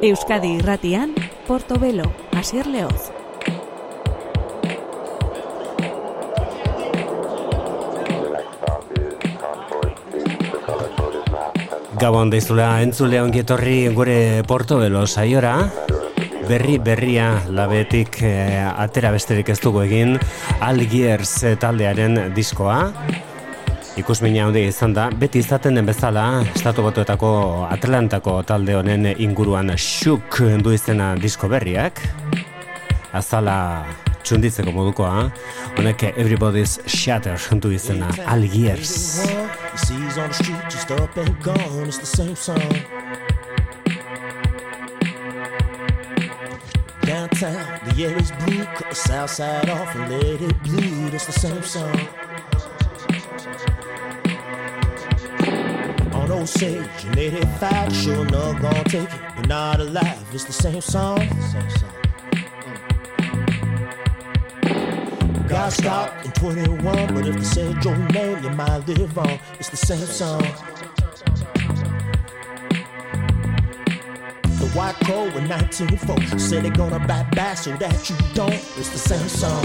Euskadi irratian, Portobelo, Asier Leoz. Gabon deizula entzule ongietorri gure Portobelo saiora. Berri berria labetik eh, atera besterik ez dugu egin Algiers taldearen diskoa. Ikusmina handi izan da, beti izaten den bezala, estatu batuetako Atlantako talde honen inguruan xuk du izena disko berriak. Azala txunditzeko modukoa, honek Everybody's Shatter du izena Algiers. The air is blue, cut the south side off and let it bleed, it's the same song. On Osage in 85, sure not gonna take it, you're not alive, it's the same song. Same song. Got stopped in 21, but if they said your name, you might live on, it's the same song. White crow in 1904 said they're gonna bite back so that you don't. It's the same song.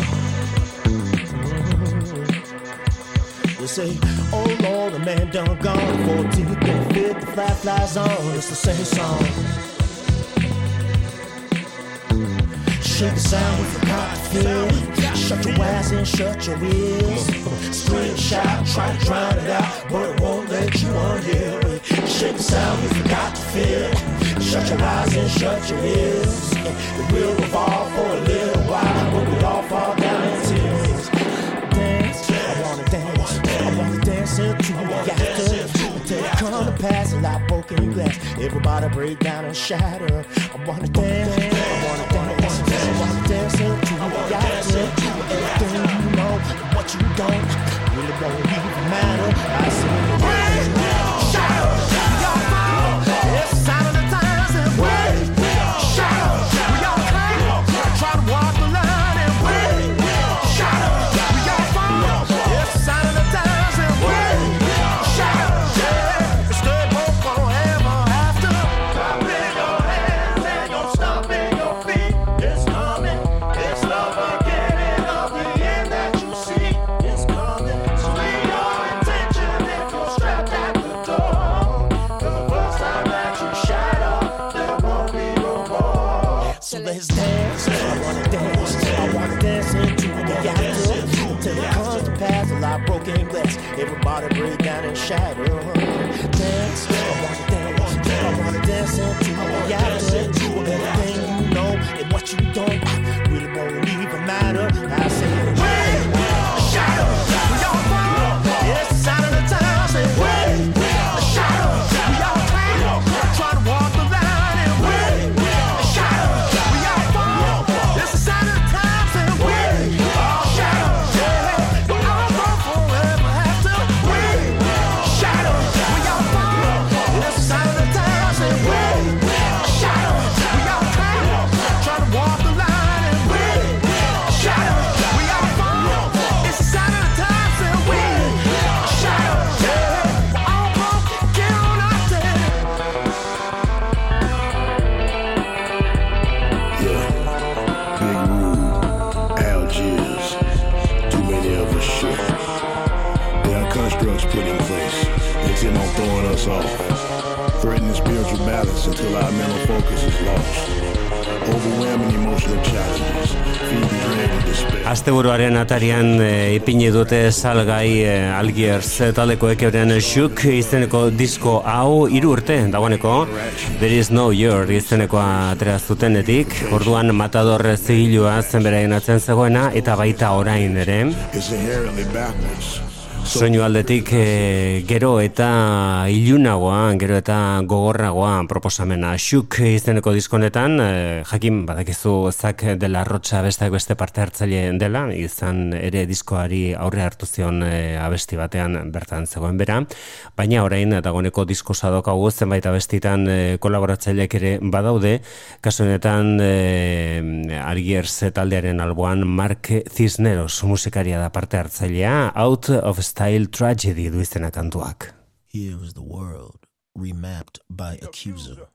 They say, oh Lord, the man done gone. 14th and 5th, the fly flies on. It's the same song. Shake the sound with the cotton feel. Shut your eyes and shut your ears. Scream, shout, try to drown it out, but it won't let you unhear it. Shake the sound with the cotton feel. Shut your eyes and shut your ears. It will revolve for a little while, but we all fall down in tears. Dance, I wanna dance. I wanna dance into the after. Until it come to pass a lot broken glass. Everybody break down and shatter. I wanna dance, I wanna dance. I wanna the after. Everything you know, what you don't, really don't even matter. I say, shatter. Dance. I wanna dance. I wanna dance into the after. Everything you know and what you don't Asteburuaren atarian e, ipini dute salgai e, Algiers taldekoek euren Shook izeneko disko hau hiru urte dagoeneko. There is no year izenekoa atera zutenetik. Orduan matador zigilua zen beraien atzen zegoena eta baita orain ere. Soinu aldetik e, gero eta ilunagoa, gero eta gogorragoa proposamena. Xuk izeneko diskonetan, e, jakin badakizu zak dela rotxa bestak beste parte hartzaile dela, izan ere diskoari aurre hartu zion e, abesti batean bertan zegoen bera, baina orain dagoeneko disko sadokagu zenbait abestitan e, kolaboratzaileak ere badaude, kasu honetan e, Argiers taldearen alboan Mark Cisneros musikaria da parte hartzailea, out of style style tragedy du izena kantuak. Here was the world remapped by accuser.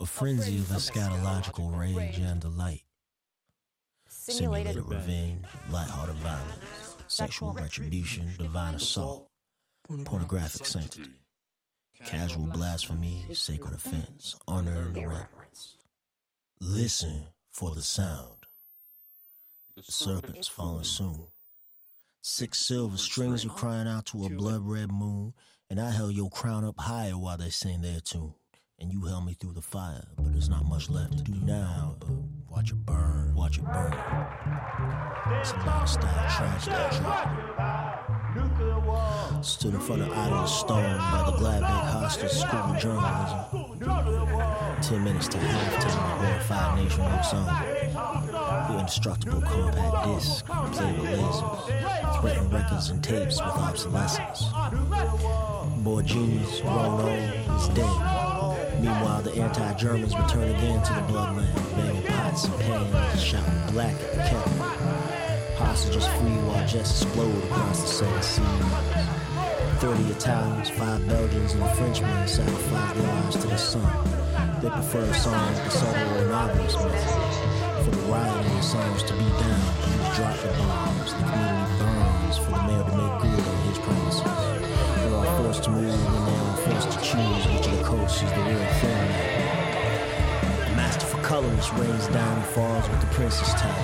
A frenzy of eschatological rage and delight. Simulated revenge, lighthearted violence, sexual retribution, divine assault, pornographic sanctity, casual blasphemy, sacred offense, honor and reverence. Listen for the sound. The serpents falling soon. Six silver strings were crying out to a blood red moon, and I held your crown up higher while they sang their tune. And you held me through the fire, but there's not much left to do now. But watch it burn, watch it burn. It's a lifestyle tragedy. Stood in front of Idol Stone by the Gladbeck Hostel School of Journalism. Ten minutes to halftime, a horrified nation of song. The indestructible compact disc, played with lasers, threatened records and tapes with obsolescence. Boy genius, grown is dead. Meanwhile, the anti-Germans return again to the bloodland, banging pots and pans, shouting black at the kettle. Hostages free while jets explode across the seven seas. Thirty Italians, five Belgians, and a Frenchman sacrifice their lives to the sun. They prefer songs the subtle or obvious method for the rioting songs to be down. Police drop the bombs. The community burns for the mayor to make good on his promises. They are forced to move and they are forced to choose which of the coasts is the real thing. The master for colors rains down and falls with the princess tag.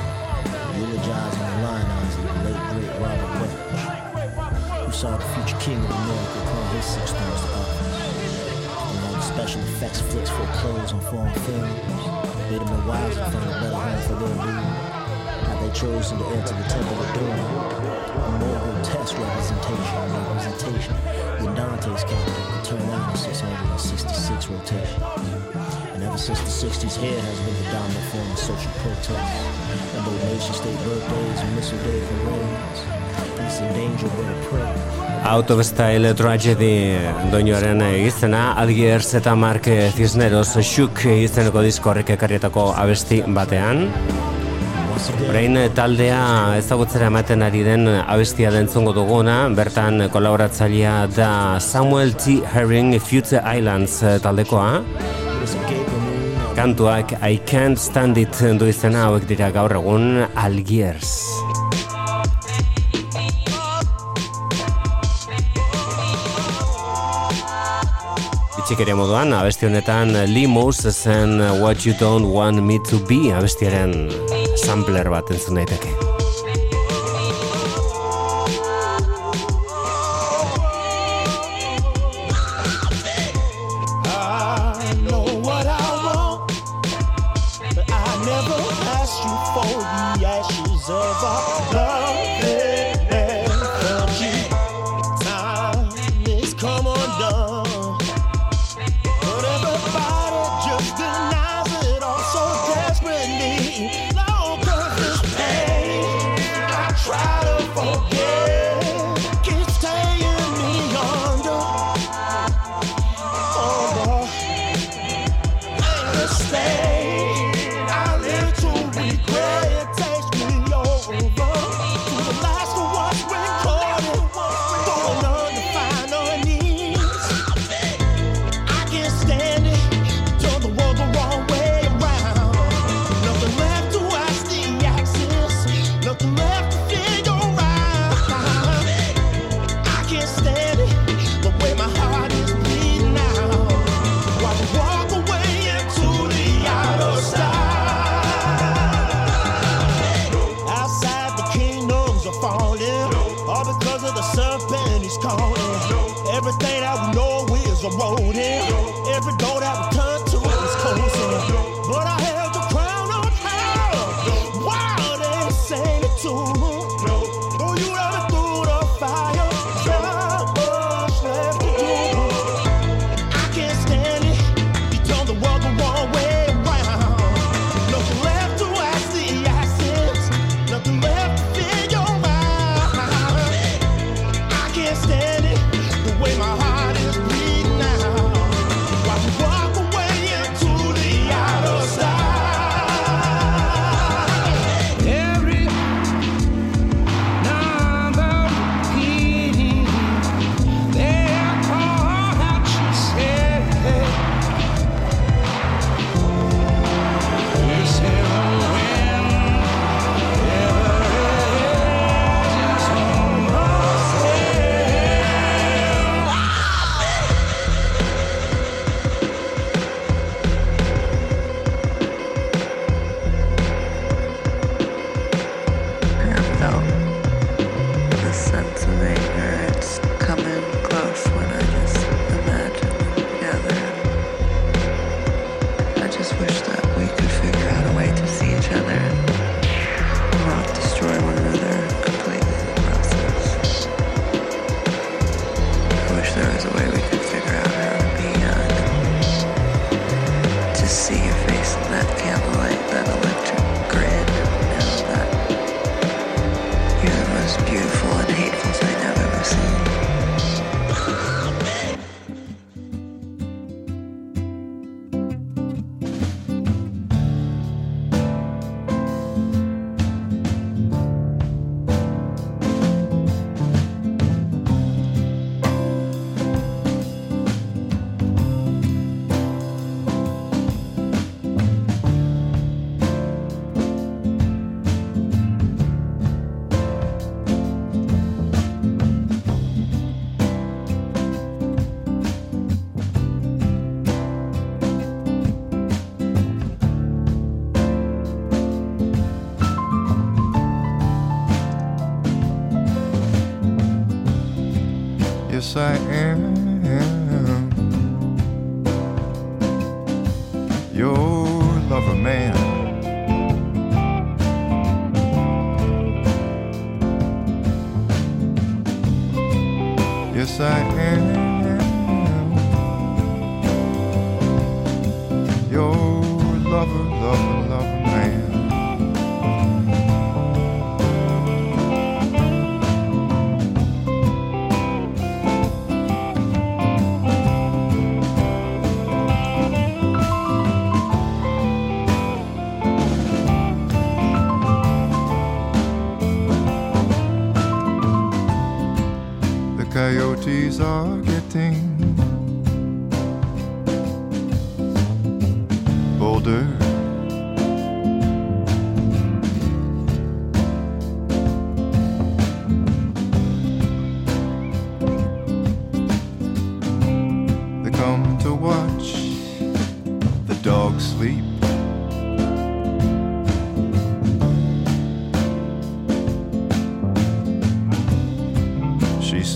Eulogizing and of the late great Robert Welch, who saw the future king of America call his six stars to office. The special effects flicks for clothes on foreign films. Wives and found a better home for their they chosen to enter the temple of doom, a more grotesque representation, representation than Dante's capital could turn out in 666 rotation. And ever since the 60s, hair has been the dominant form of social protest. And both nation state birthdays and missile day parades, Out of Style Tragedy doinoaren izena Algiers eta Mark Cisneros Shuk izeneko disko horrek ekarrietako abesti batean. Orain taldea ezagutzera ematen ari den abestia dentzungo duguna bertan kolaboratzailea da Samuel T. Herring Future Islands taldekoa. Kantuak I Can't Stand It du izena hauek dira gaur egun Algiers Txikeria moduan, abesti honetan Limos zen What You Don't Want Me To Be abestiaren sampler bat entzun daiteke.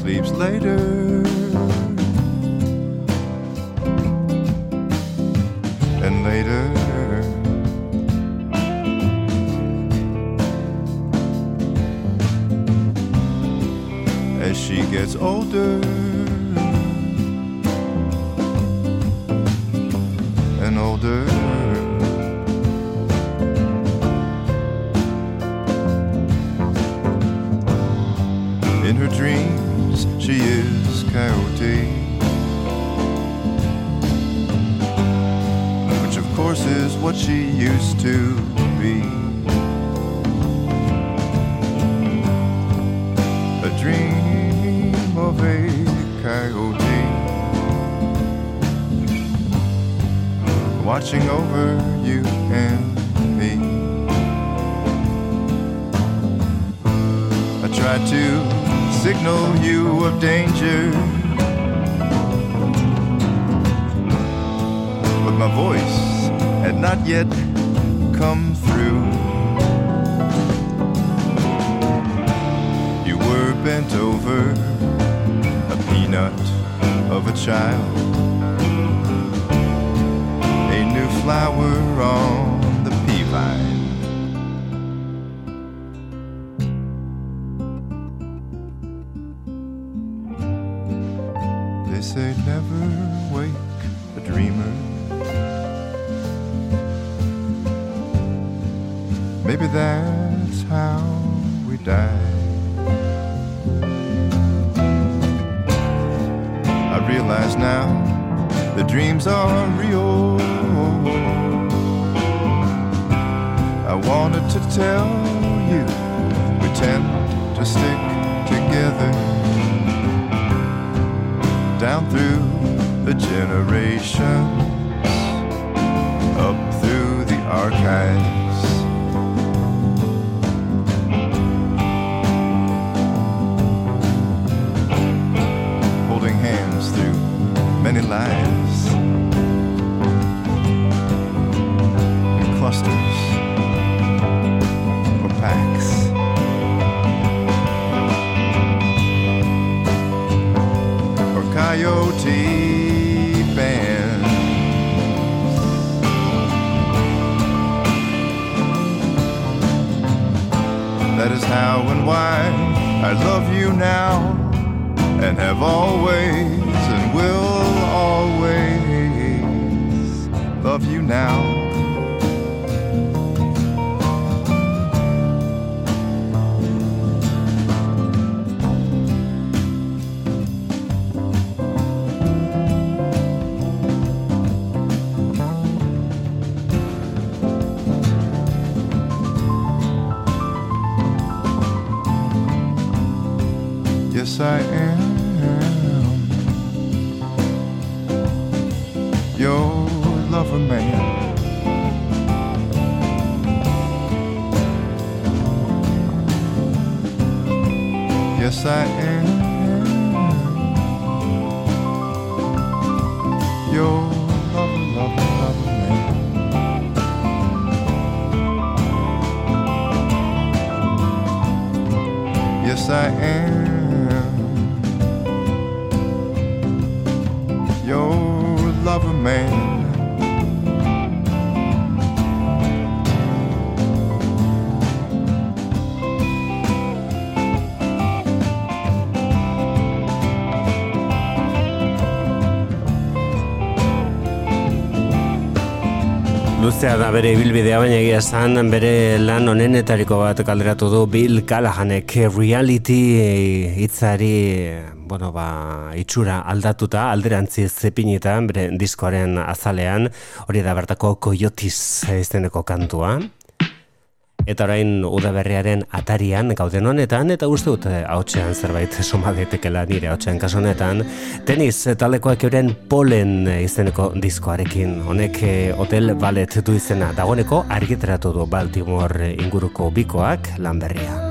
Sleeps later. Yes, I am. Your lover man. Yes, I am. Your lover, lover, lover man. Yes, I am. Your lover man. Luzea da bere ibilbidea baina egia esan bere lan onenetariko bat kalderatu du Bill Callahanek reality hitzari bueno, ba, itxura aldatuta alderantzi zepinetan bere diskoaren azalean. Hori da bertako Coyotes izeneko kantua. Eta orain udaberriaren atarian gauden honetan eta uste dut hautsean zerbait soma daitekela nire hautsean kasu honetan. Tenis talekoak euren polen izeneko diskoarekin. Honek eh, hotel ballet du izena dagoeneko argitaratu du Baltimore inguruko bikoak lan berria.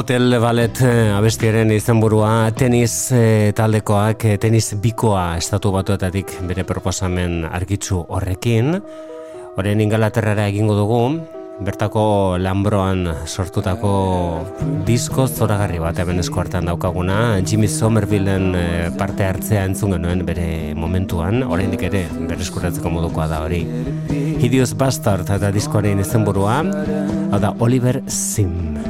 Hotel Ballet eh, abestiaren izenburua tenis e, eh, taldekoak eh, tenis bikoa estatu batuetatik bere proposamen argitzu horrekin. Horen ingalaterrara egingo dugu, bertako lambroan sortutako disko zoragarri bat hemen eskuartan daukaguna. Jimmy Somervillen parte hartzea entzun genuen bere momentuan, oraindik ere bereskuratzeko modukoa da hori. Hideous Bastard eta diskoaren izenburua, hau da Oliver Sim.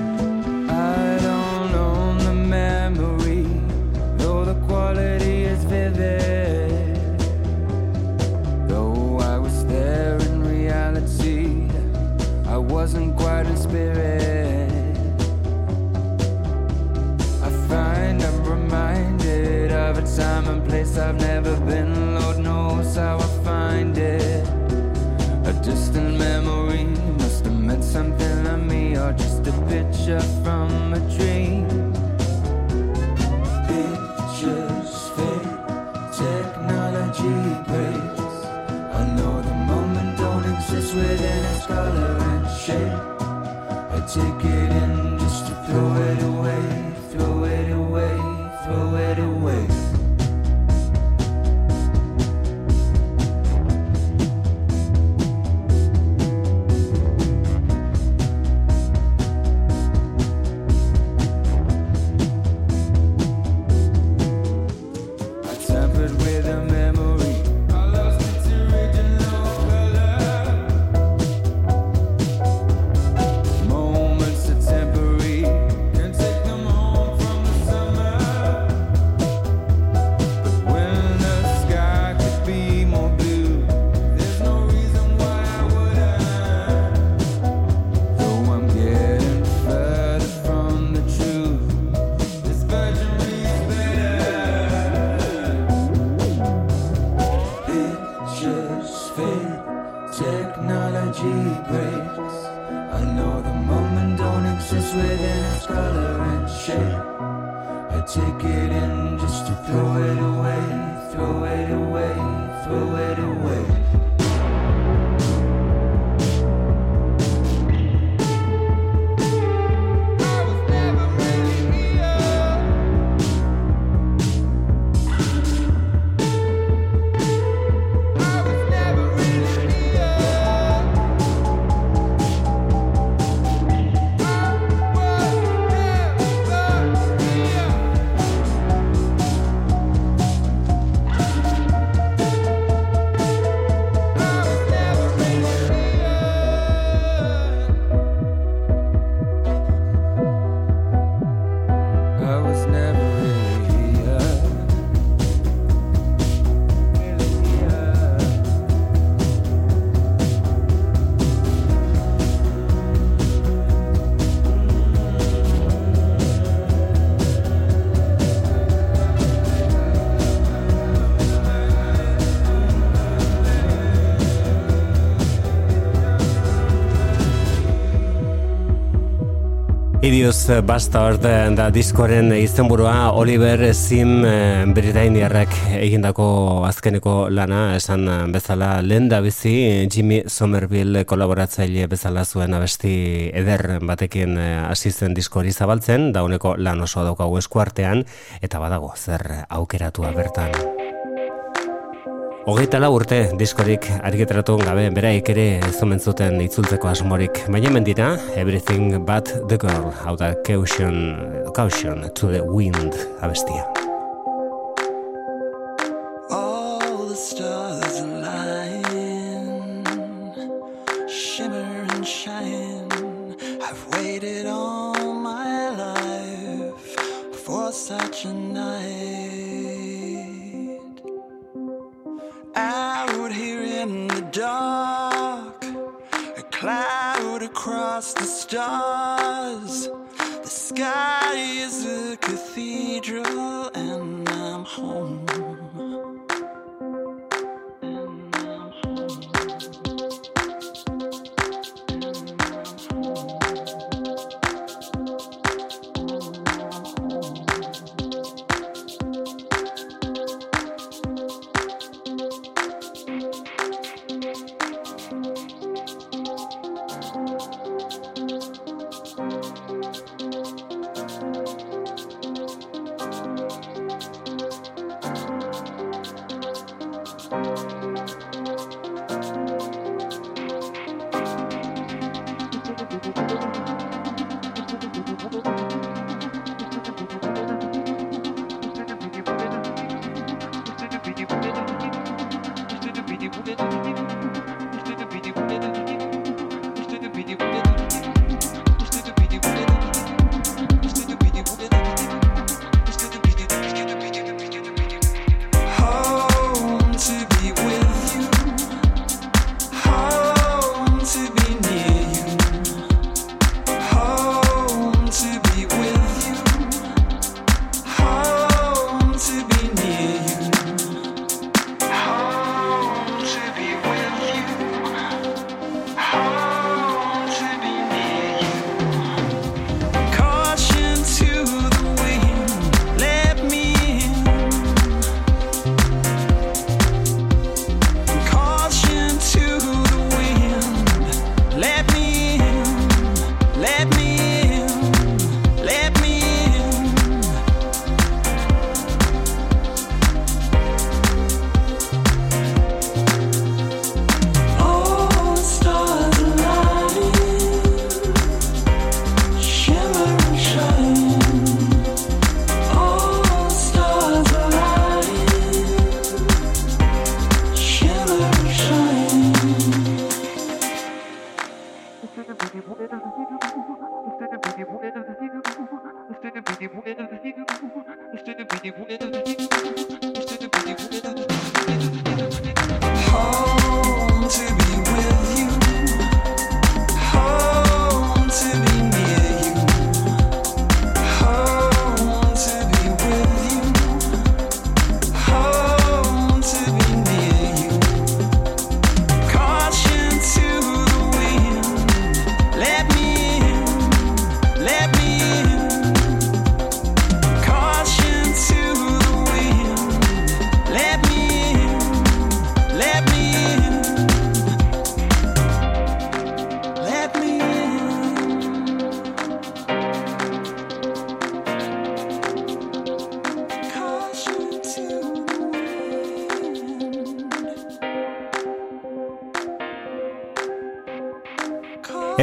Obvious eh, Bastard da diskoren izenburua Oliver Sim eh, Britainiarrak egindako azkeneko lana esan eh, bezala lenda bizi Jimmy Somerville kolaboratzaile bezala zuen abesti eder batekin hasi zen diskori zabaltzen dauneko lan oso daukagu eskuartean eta badago zer aukeratua bertan. Hogeita la urte diskorik argitratu gabe beraik ere zumen zuten itzultzeko asmorik. Baina mendira, Everything But The Girl, hau da Caution, Caution to the Wind abestia.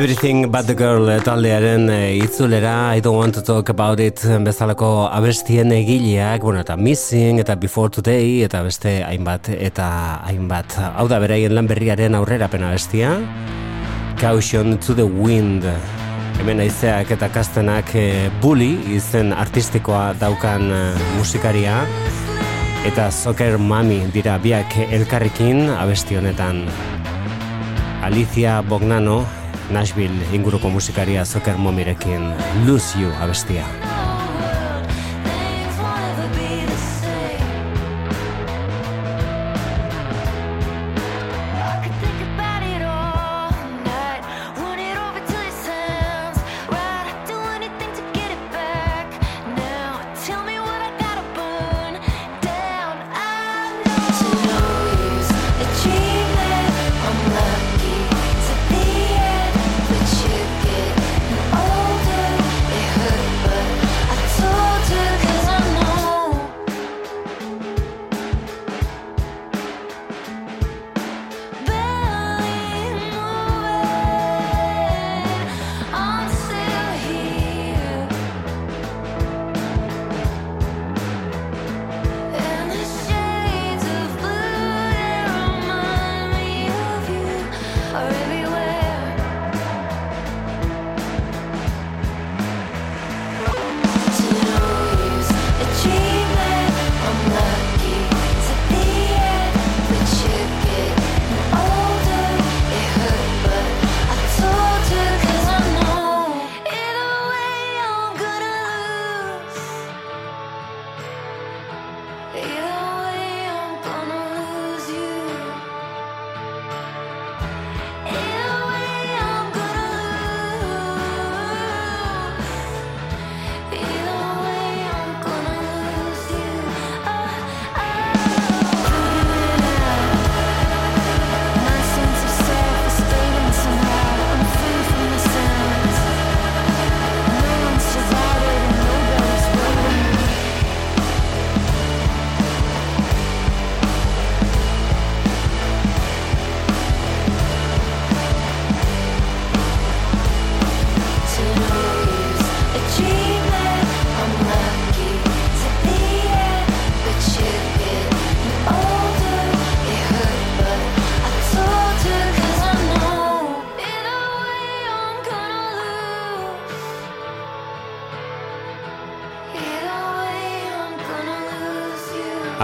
Everything But The Girl taldearen eh, itzulera I Don't Want To Talk About It bezalako abestien egileak bueno, eta Missing eta Before Today eta beste hainbat eta hainbat. Hau da beraien lan berriaren aurrera pena bestia. Caution To The Wind. Hemen aizeak eta kastenak e, Bully izen artistikoa daukan eh, musikaria. Eta Soccer Mami dira biak elkarrekin abesti honetan. Alicia Bognano Nashville inguruko musikaria Zoker Momirekin Lucio abestia. Lucio abestia.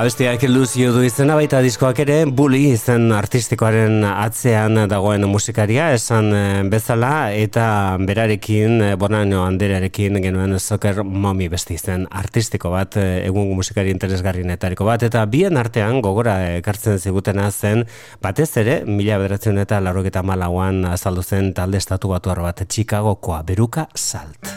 Abestiak Luzio du izena baita diskoak ere Bully izen artistikoaren atzean dagoen musikaria esan eh, bezala eta berarekin eh, Bonano Anderarekin genuen Soccer Mommy beste izen artistiko bat eh, egungo musikari interesgarrienetariko bat eta bien artean gogora ekartzen zigutena zen batez ere mila bederatzen eta larroketa malauan azaldu zen talde estatu batuar bat Chicagokoa beruka salt.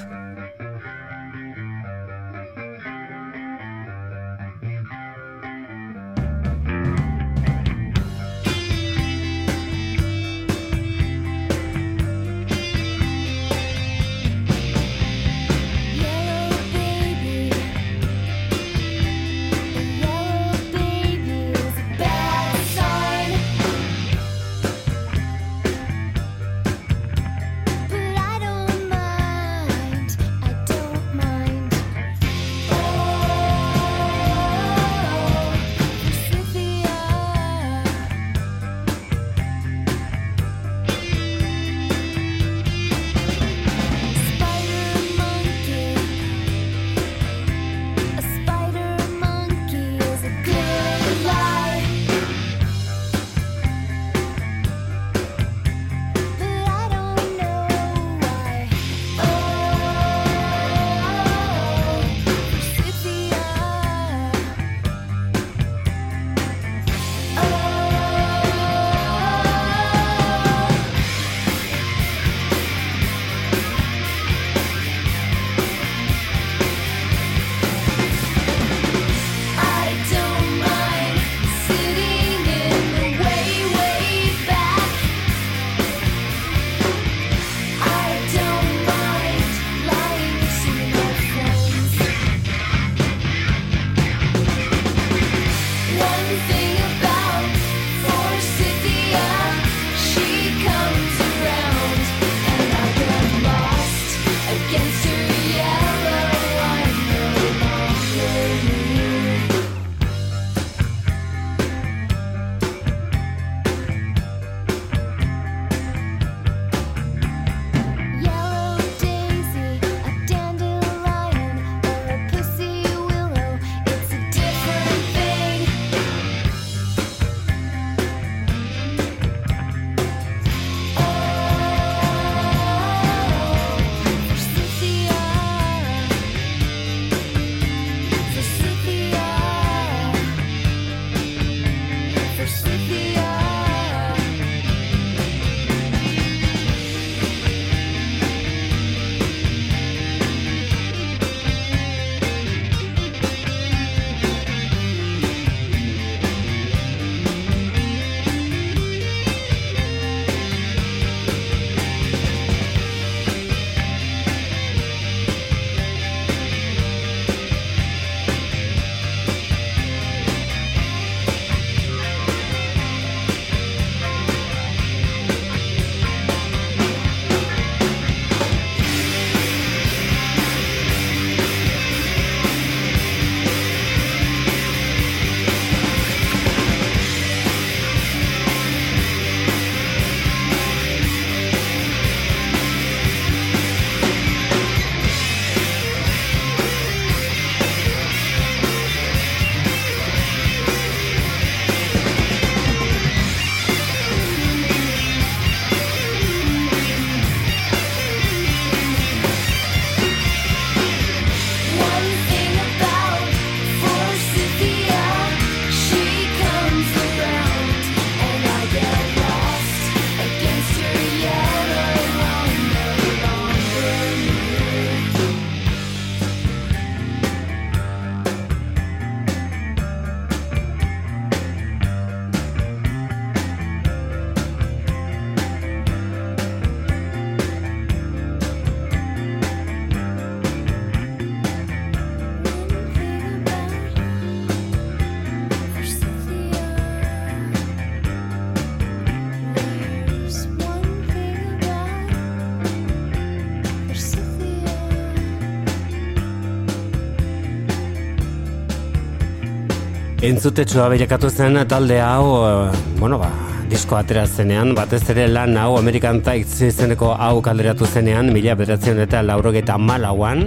entzutetxua bilakatu zen talde hau, eh, bueno ba, disko atera zenean, batez ere lan hau American Tights izeneko hau kalderatu zenean, mila bederatzen eta laurogeita malauan,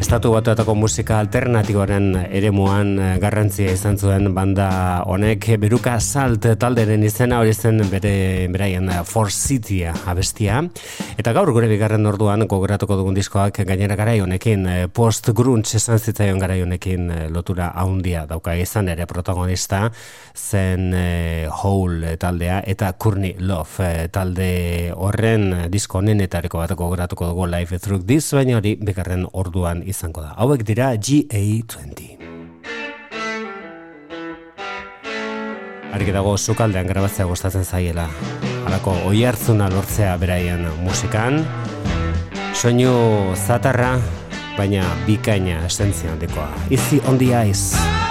estatu batuetako musika alternatiboaren eremuan eh, garrantzia izan zuen banda honek. Beruka salt talderen izena hori zen bere beraien eh, For City abestia eta gaur gure bigarren orduan gogoratuko dugun diskoak gainera garai honekin eh, post grunge esan zitzaion garai honekin eh, lotura haundia dauka. Izan ere protagonista zen eh, Hole taldea eta Courtney Love talde horren disko honenetariko bat gogoratuko dugu Life Through This baina hori bigarren orduan izango da. Hauek dira GA20 Argi dago sukaldean grabatzea gustatzen zaiela. Halako oi hartzuna lortzea beraien musikan. Soinu zatarra, baina bikaina esentzia handikoa. Easy on the ice.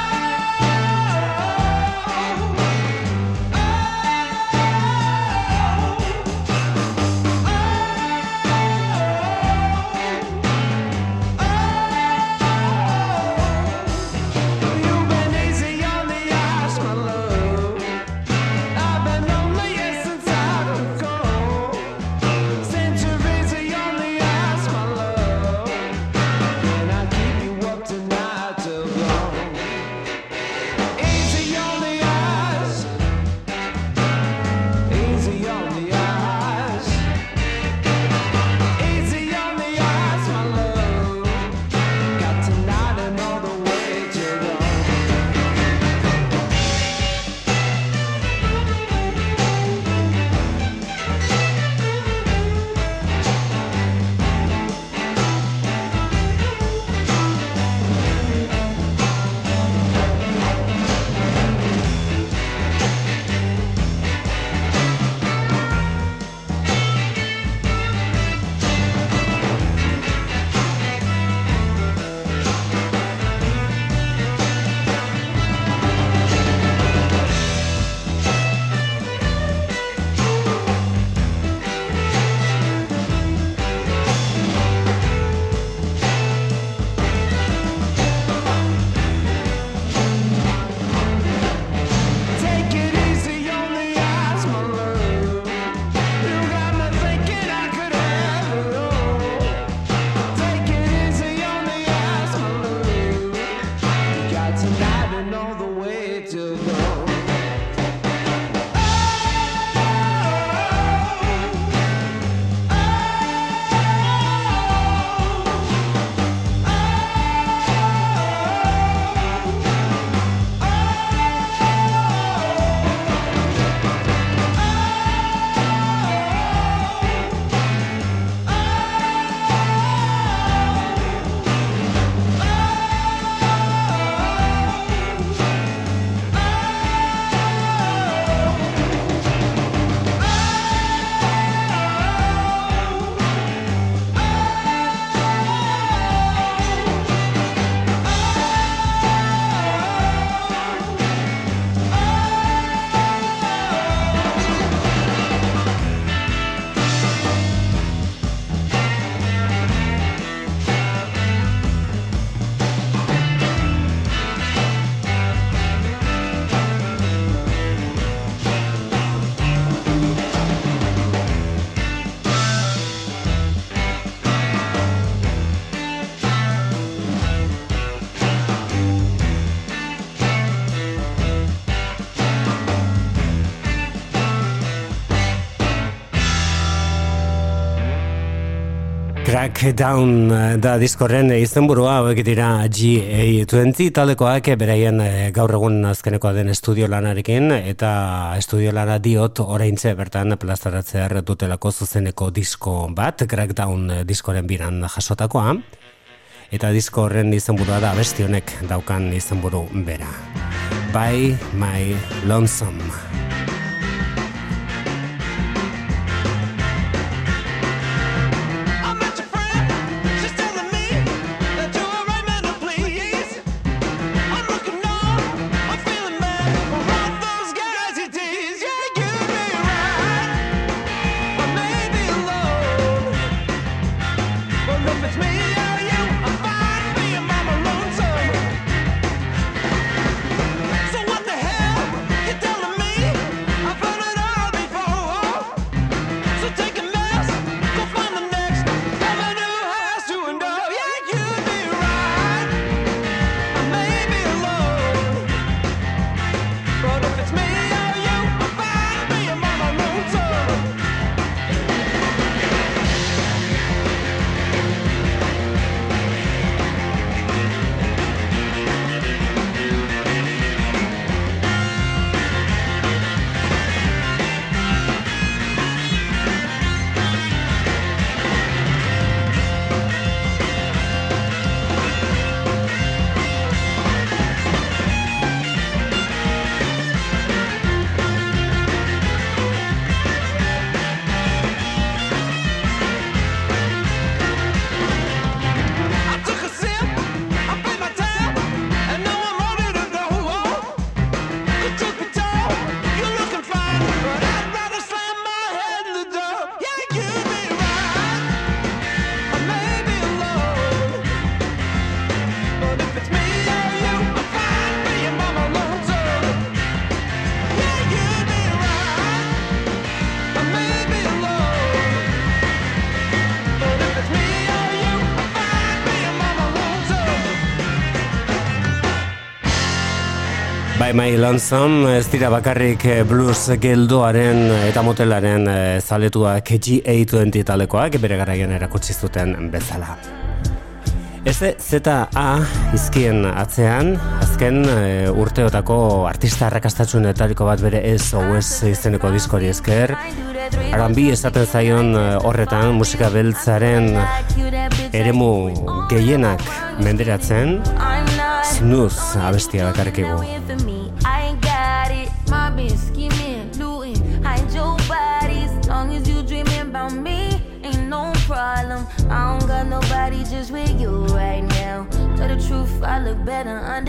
Crackdown eh, da diskorren izenburua hauek dira GA20 taldekoak beraien eh, gaur egun azkenekoa den estudio lanarekin eta estudio lana diot oraintze bertan plazaratzea dutelako zuzeneko disko bat Crackdown eh, diskoren biran jasotakoa. Eta disko horren izenburua da besti honek daukan izenburu bera. By My Lonesome Mai Lanzan, ez dira bakarrik eh, blues geldoaren eh, eta motelaren eh, zaletuak G820 talekoak bere garaian erakutsi zuten bezala. Eze ZA izkien atzean, azken e, urteotako artista arrakastatxun etariko bat bere SOS izeneko diskori esker, R&B esaten zaion horretan musika beltzaren eremu gehienak menderatzen, snuz abestia dakarkigu. better understand.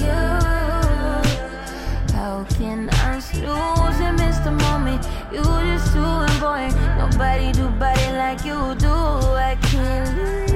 you smoking. I'm miss the moment. You just too boy. Nobody do body like you do. I can't lose.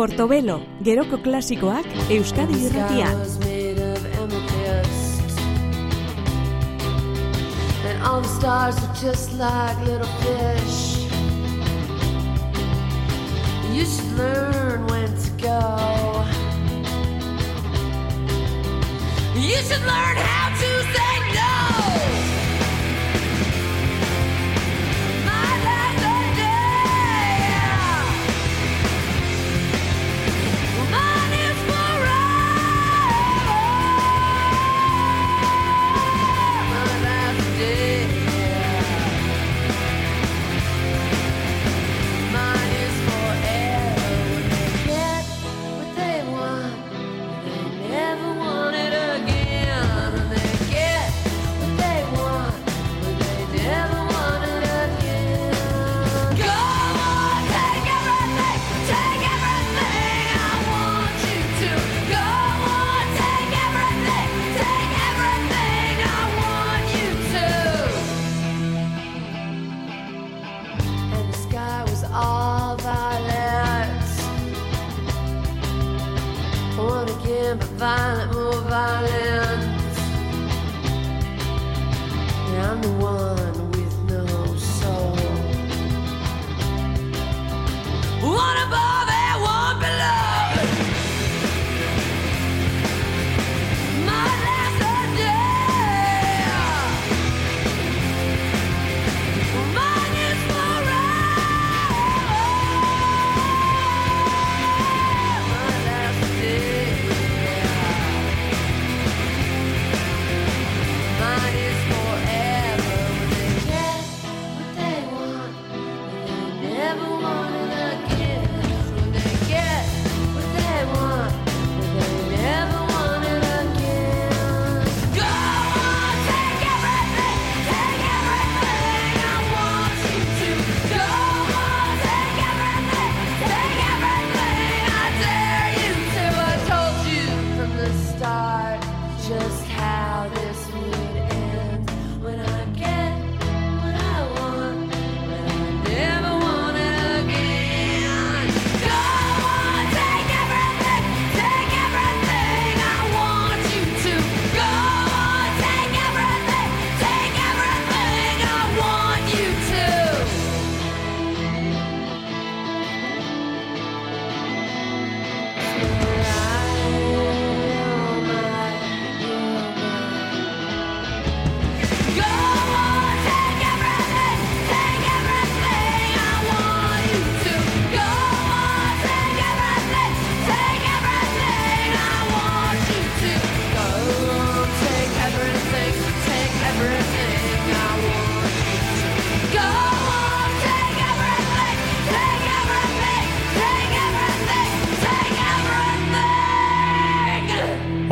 Portobelo, geroko klasikoak Euskadi Irratia. All the stars are just like little fish. You should learn when to go. You should learn how to say no.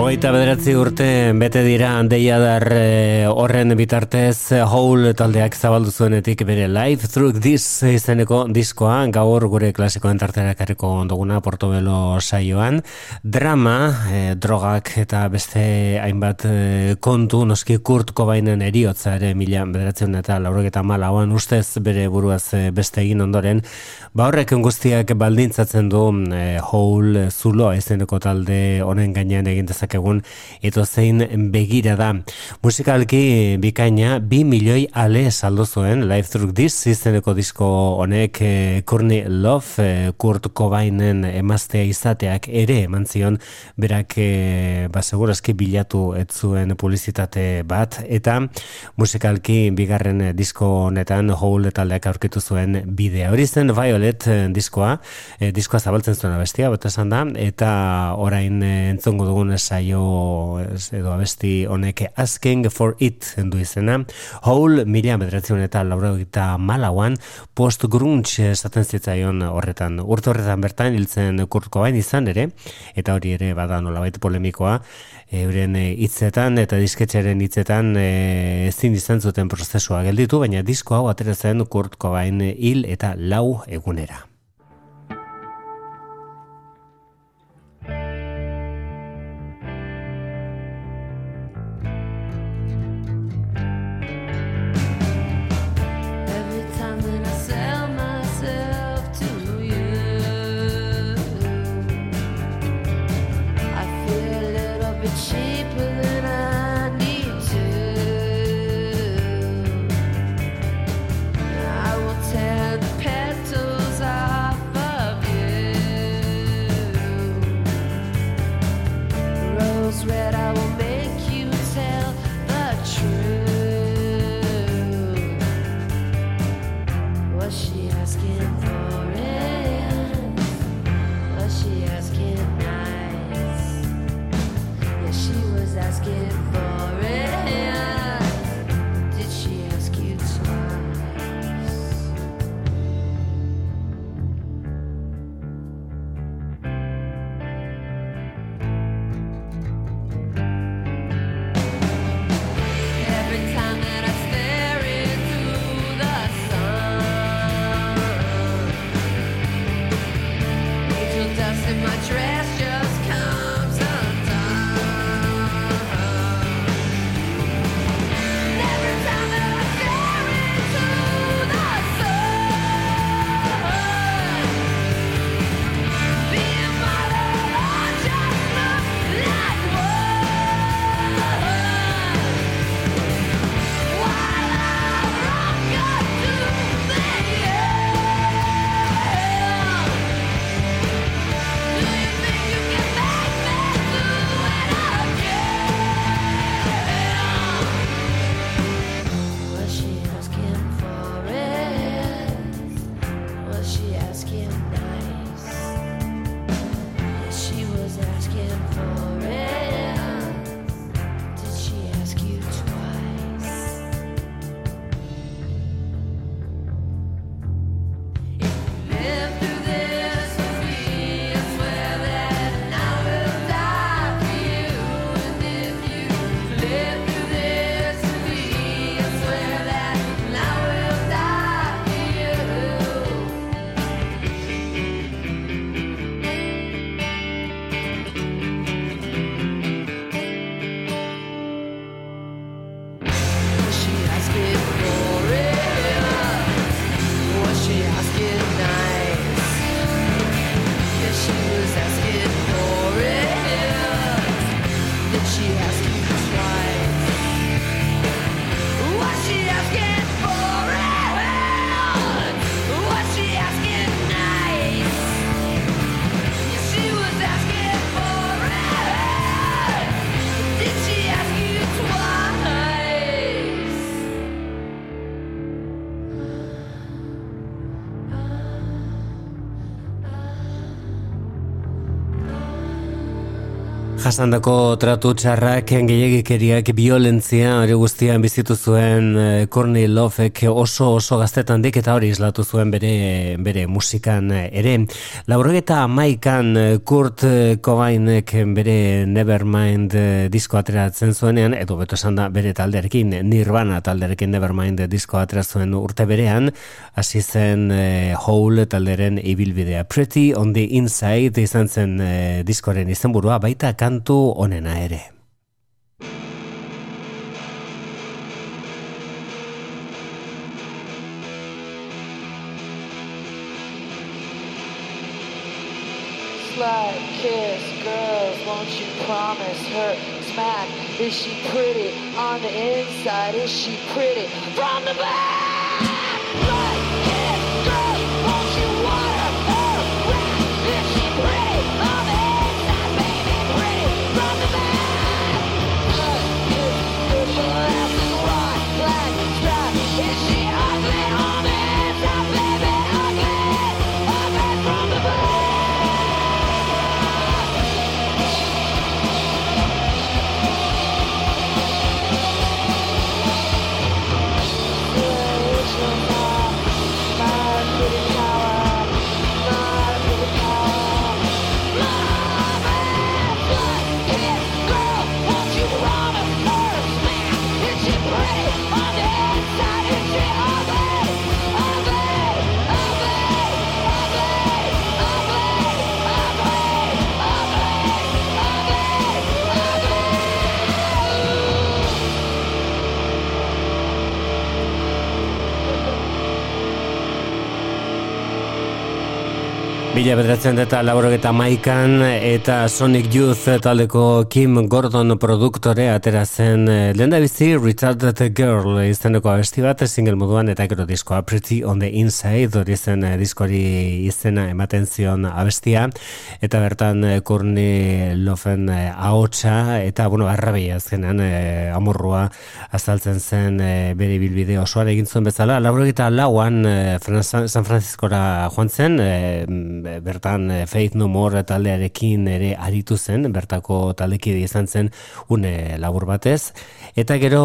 Hogeita bederatzi urte bete dira deiadar eh, horren bitartez Hole taldeak zabaldu zuenetik bere Live Through This izeneko diskoa gaur gure klasikoen tartera karriko ondoguna Portobelo saioan. Drama, eh, drogak eta beste hainbat eh, kontu noski Kurt Cobainen eriotza ere mila bederatzen eta laurogeta malauan ustez bere buruaz eh, beste egin ondoren. Ba horrek guztiak baldintzatzen du eh, Hole zulo izeneko talde honen gainean egin dezakegun eto zein begira da. Musikalki bikaina bi milioi ale saldu zuen Live Through This izeneko disko honek eh, Courtney Love eh, Kurt Cobainen emaztea izateak ere eman zion berak eh, ba segurazki bilatu ez zuen publizitate bat eta musikalki bigarren eh, disko honetan Hole taldeak aurkitu zuen bidea. Hori zen Violet eh, diskoa, eh, diskoa zabaltzen zuena bestia, bota esan da, eta orain eh, entzongo dugun saio ez, edo abesti honek Asking for It du izena. Hole mila bederatzen eta laura malauan post-grunge esaten zitzaion horretan. Urte horretan bertan hiltzen kurtko bain izan ere, eta hori ere bada nolabait polemikoa, euren eh, hitzetan eta disketxeren hitzetan e, ezin izan zuten prozesua gelditu, baina disko hau atera zen Kurt Cobain hil eta lau egunera. Jasandako tratu txarrak, gehiagikeriak, violentzia, hori guztian bizitu zuen eh, Courtney Loveek oso oso gaztetandik eta hori islatu zuen bere, bere musikan eh, ere. Laurogeta amaikan eh, Kurt Cobainek bere Nevermind disko ateratzen zuenean, edo beto esan da bere talderekin, Nirvana talderekin Nevermind disko atera zuen urte berean, hasi zen Hole talderen ibilbidea. Pretty on the Inside izan zen diskoren izenburua, baita kantu ere. Kiss, girls, won't you promise her smack? Is she pretty on the inside? Is she pretty from the back? Mila bederatzen eta laborogeta maikan eta Sonic Youth taldeko Kim Gordon produktore atera zen eh, lehendabizi Retarded Girl izeneko abesti bat single moduan eta gero diskoa Pretty on the Inside hori zen eh, diskoari izena ematen zion abestia. Eta bertan eh, Courtney Lofen ahotsa eta bueno arrabi azkenan amorrua azaltzen zen bere bilbide osoan egin zuen bezala. Laborogeta lauan San Franciscora joan zen bertan eh, Faith No More taldearekin ere aritu zen, bertako taldekide izan zen une labur batez. Eta gero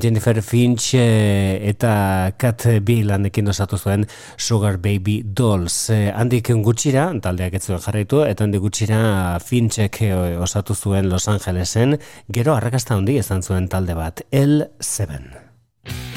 Jennifer Finch eh, eta Cat Billanekin osatu zuen Sugar Baby Dolls. Eh, handik gutxira, taldeak ez zuen jarraitu, eta handik gutxira Finchek osatu zuen Los Angelesen, gero arrakasta handi izan zuen talde bat, L7.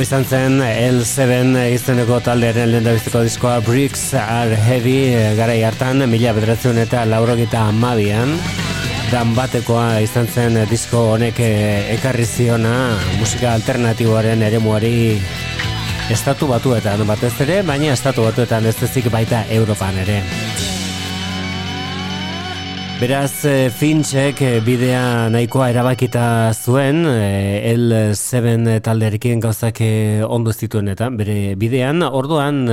Izan zen L7 izeneko taldearen lehendabiziko diskoa Bricks Are Heavy eh, garai hartan mila bederatzen eta laurogita amabian dan batekoa izan zen disko honek eh, ekarri ziona musika alternatiboaren eremuari estatu batuetan batez ere, baina estatu batuetan ez ezik baita Europan ere. Beraz, eh, Finchek eh, bidea nahikoa erabakita zuen, eh, L7 talderekin gauzak ondo zituen eta bere bidean, orduan,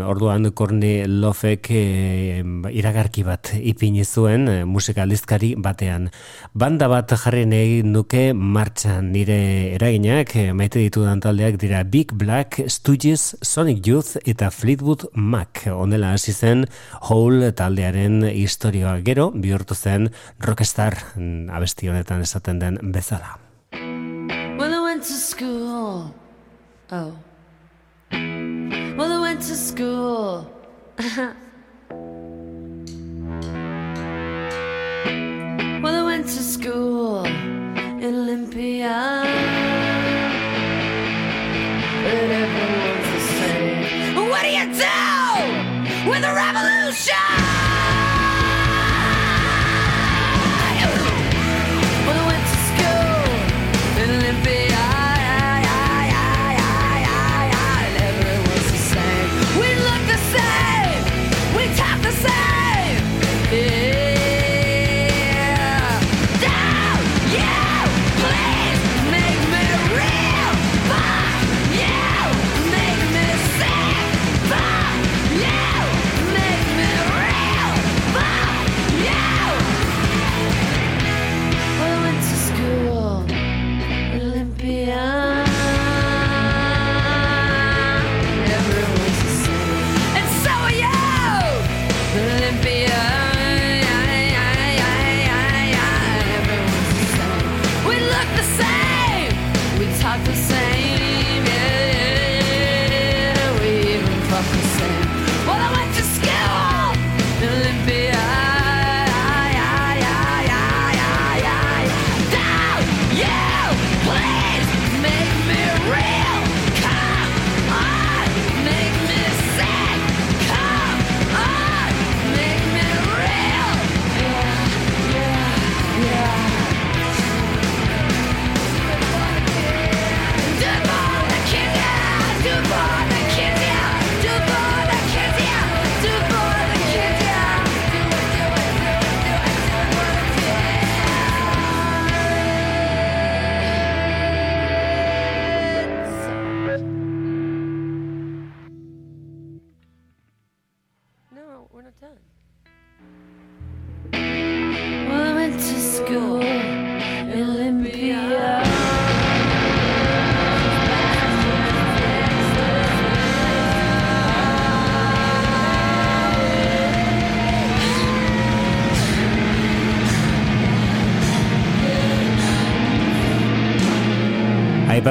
orduan Korni Lofek iragarki bat ipini zuen musika aldizkari batean. Banda bat jarri nahi nuke martxan nire eraginak, maite ditudan taldeak dira Big Black, Stooges, Sonic Youth eta Fleetwood Mac. Honela hasi zen Hole taldearen historioa gero, bihurtu zen rockstar mm, abesti honetan esaten den bezala. Well, I went to school. Oh. Well, I went to school. well, I went to school in Olympia. But everyone's the same. What do you do with a revolution?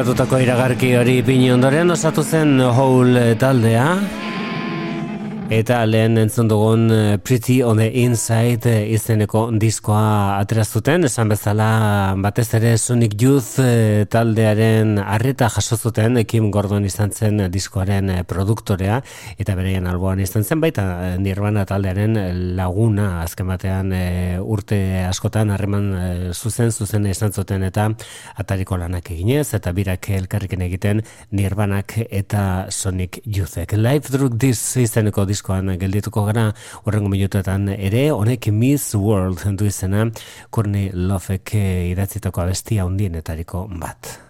Aipatutako iragarki hori ipini ondoren osatu zen Hole taldea eta lehen entzun dugun eh, Pretty on the Inside eh, izeneko diskoa atera zuten, esan bezala batez ere Sonic Youth eh, taldearen arreta jaso zuten Kim Gordon izan zen diskoaren produktorea. Eta bereien alboan izan zen baita Nirvana taldearen laguna azken batean urte askotan harreman zuzen zuzen izan zuten. Eta atariko lanak eginez eta birak elkarrekin egiten Nirvanak eta Sonic Youthek. Live Drug This izeneko diskoan geldituko gara horrengo minutuetan ere honek Miss World du izena Courtney Lovek idatzitako abestia hundienetariko bat.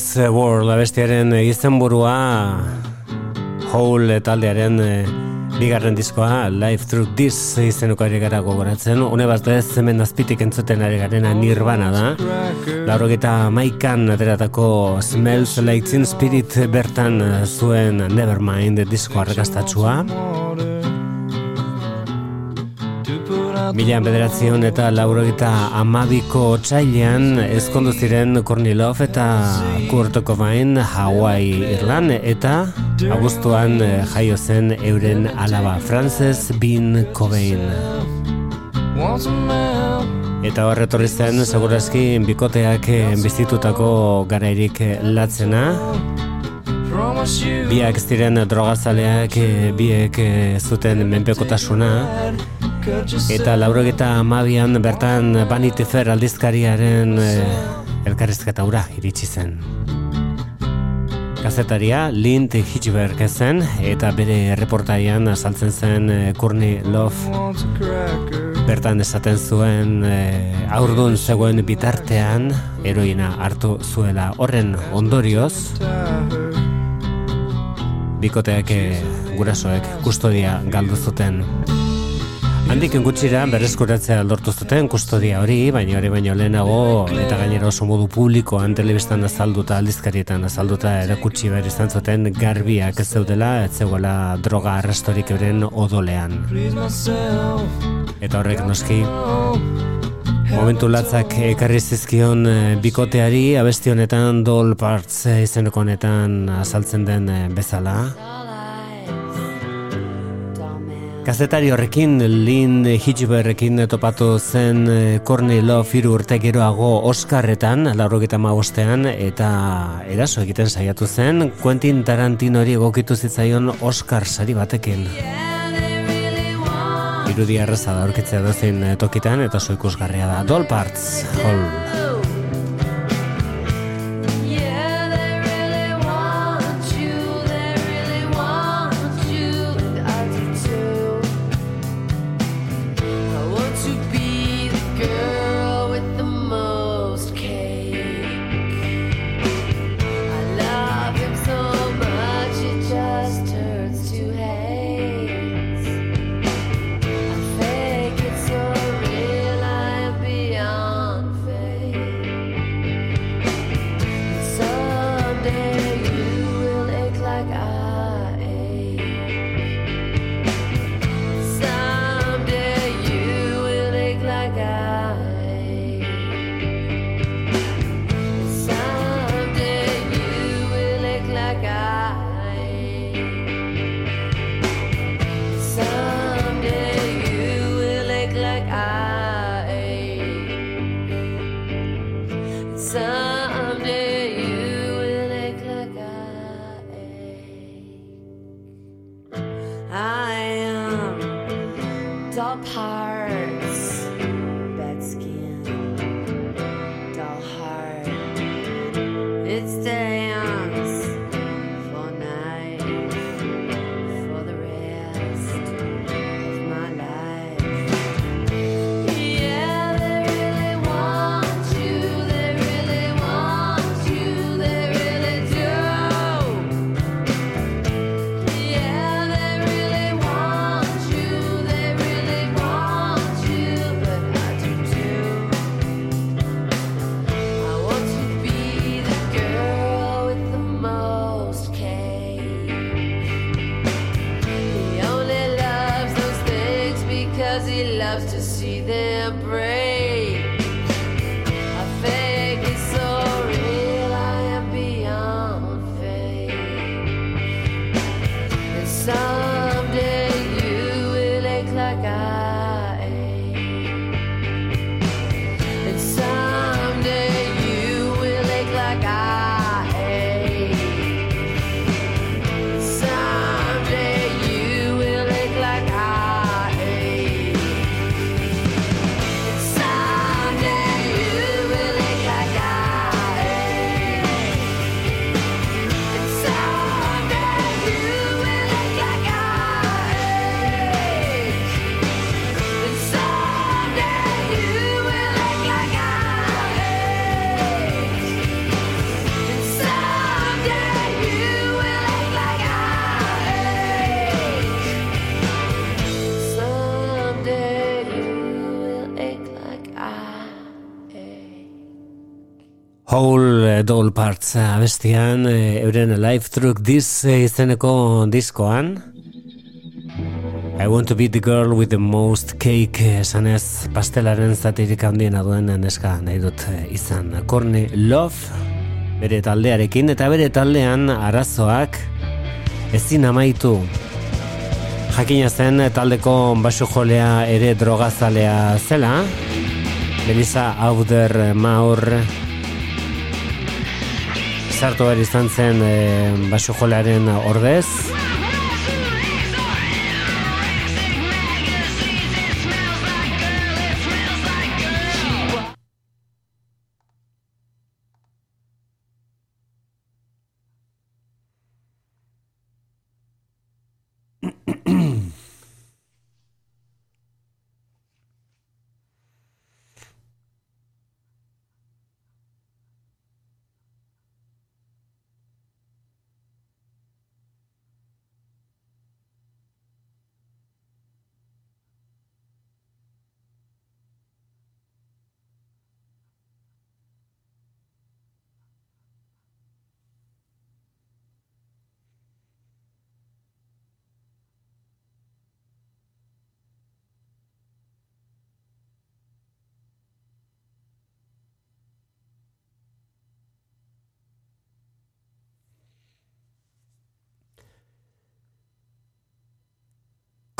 Miss World abestiaren izenburua Hole taldearen eh, bigarren diskoa Life Through This izenuko ari gara gogoratzen. Une bat ez hemen azpitik entzuten ari garena nirvana da. Laurogeta maikan ateratako Smells Like Teen Spirit bertan zuen Nevermind disko arrakastatsua Milan bederatzion eta laurogeta amabiko txailean ezkondu ziren Courtney Love eta Kurt Cobain Hawaii Irlan eta abuztuan eh, jaio zen euren alaba Frances Bean Cobain. Eta horretorri zen, segurazki, bikoteak eh, bizitutako garairik eh, latzena, biak ziren drogazaleak, biek zuten menpekotasuna, eta laurogeta amabian bertan Vanity Fair aldizkariaren eh, elkarrizketa ura iritsi zen. Gazetaria Lind Hitchberg zen eta bere reportaian azaltzen zen eh, Courtney Love bertan esaten zuen eh, aurdun zegoen bitartean heroina hartu zuela horren ondorioz bikoteak eh, gurasoek kustodia galdu zuten. Handik gutxira berreskuratzea lortu zuten kustodia hori, baina hori baino lehenago eta gainera oso modu publikoan telebistan azalduta aldizkarietan azalduta erakutsi behar izan zuten garbiak ez zeudela, ez zegoela droga arrastorik euren odolean. Eta horrek noski Momentu latzak ekarri zizkion eh, bikoteari, abesti honetan doll parts eh, izeneko honetan azaltzen den eh, bezala. Kazetari horrekin, Lynn Hitchberrekin topatu zen eh, Courtney Love hiru urte geroago Oscarretan, laurogeta magostean, eta eraso egiten saiatu zen, Quentin Tarantinori egokitu zitzaion Oscar sari batekin. Irudi erraza da aurkitzea dozein tokitan, eta oso ikusgarria da. Doll Parts, Hall. Parts abestian, eh, euren Live Through This eh, izeneko diskoan. I want to be the girl with the most cake eh, esanez pastelaren zatirik handiena duen neska nahi dut izan. Courtney Love bere taldearekin eta bere taldean arazoak ezin amaitu. Jakina zen taldeko basu jolea ere drogazalea zela. Melissa Auder Maur sartu behar izan zen e, basu jolearen ordez.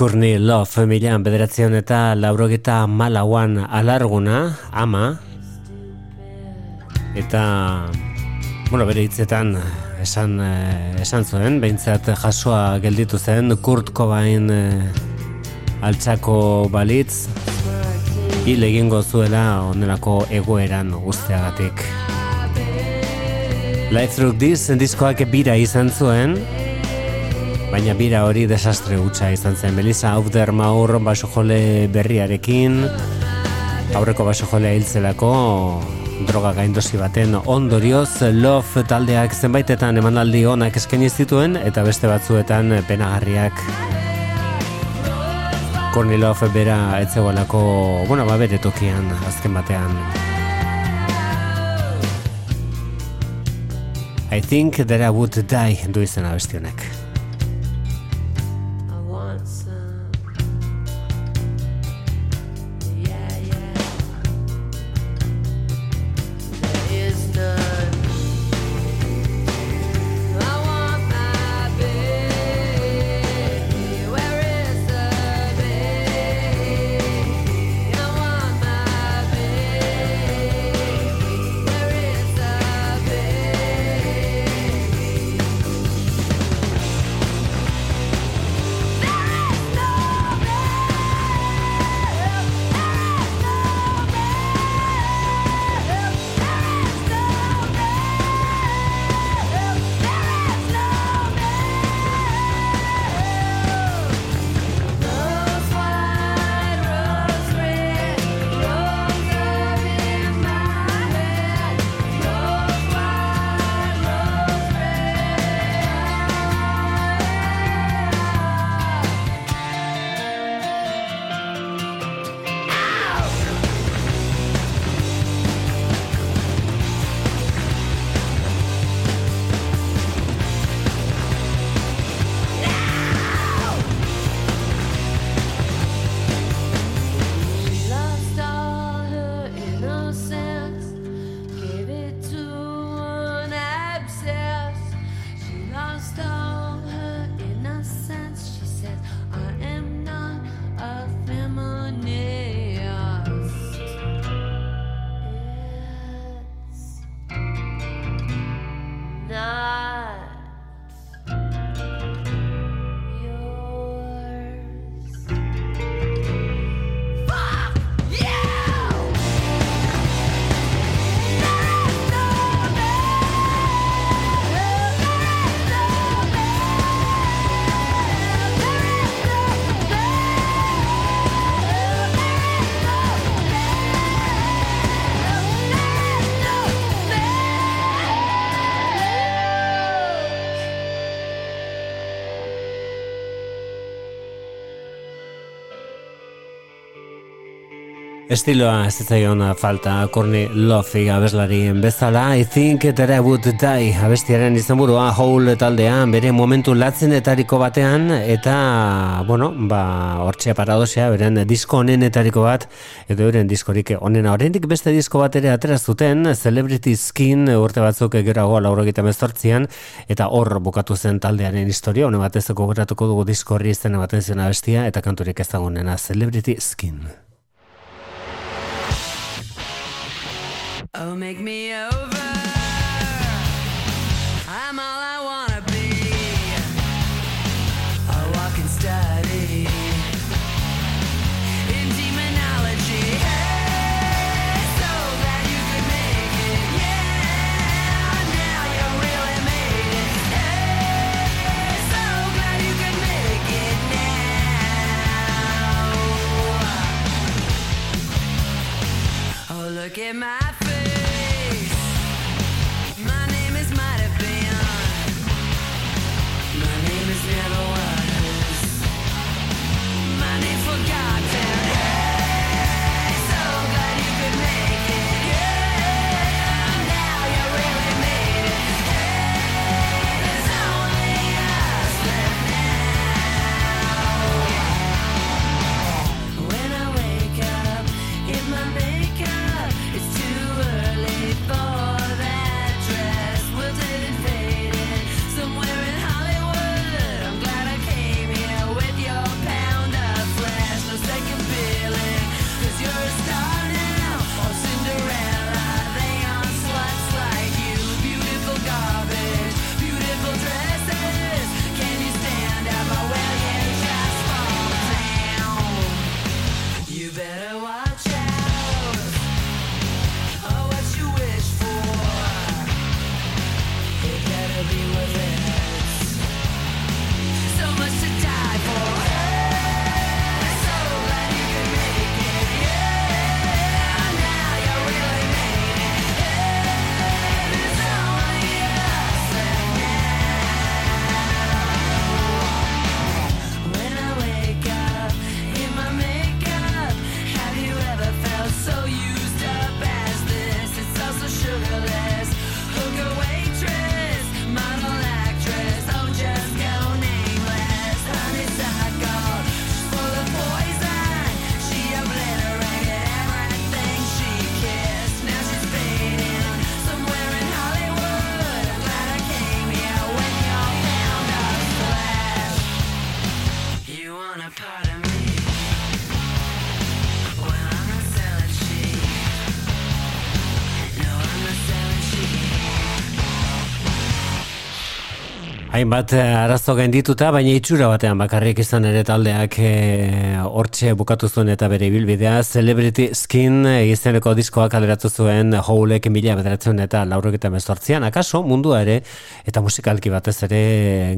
Courtney Love milan bederatzion eta laurogeta malauan alarguna, ama, eta, bueno, bere hitzetan esan, eh, esan zuen, behintzat jasoa gelditu zen, Kurt Cobain eh, altxako balitz, hil egingo zuela onelako egoeran guztiagatik. Life Through This diskoak bira izan zuen, baina bira hori desastre hutsa izan zen. Melissa Auder Maur basojole berriarekin, aurreko basojolea hiltzelako droga gaindosi baten ondorioz Love taldeak zenbaitetan emanaldi onak eskaini zituen eta beste batzuetan penagarriak Courtney Love bera etzegoelako, bueno, ba bere tokian azken batean. I think that I would die du izena besti Estiloa ez zitzaion falta Courtney Love abeslarien bezala. I think that I would die abestiaren izenburua Hole taldean bere momentu latzenetariko batean eta bueno, ba hortzea paradosea beren disko honenetariko bat edo euren diskorik onena. Oraindik beste disko bat ere atera zuten Celebrity Skin urte batzuk laurogeita mezortzian eta hor bukatu zen taldearen historia. Hone batez gogoratuko dugu disko horri izena baten zen abestia eta kanturik ezagunena Celebrity Skin Oh, make me over. I'm all I wanna be. A walking study in demonology. Hey, so glad you could make it. Yeah, now you really made it. Hey, so glad you could make it now. Oh, look at my Hainbat eh, arazo gaindituta, baina itxura batean bakarrik izan ere taldeak eh, hortxe bukatu zuen eta bere ibilbidea. Celebrity Skin eh, izeneko diskoa kaleratu zuen Howlek mila bederatzen eta laurogeta mezortzian, akaso mundua ere eta musikalki batez ere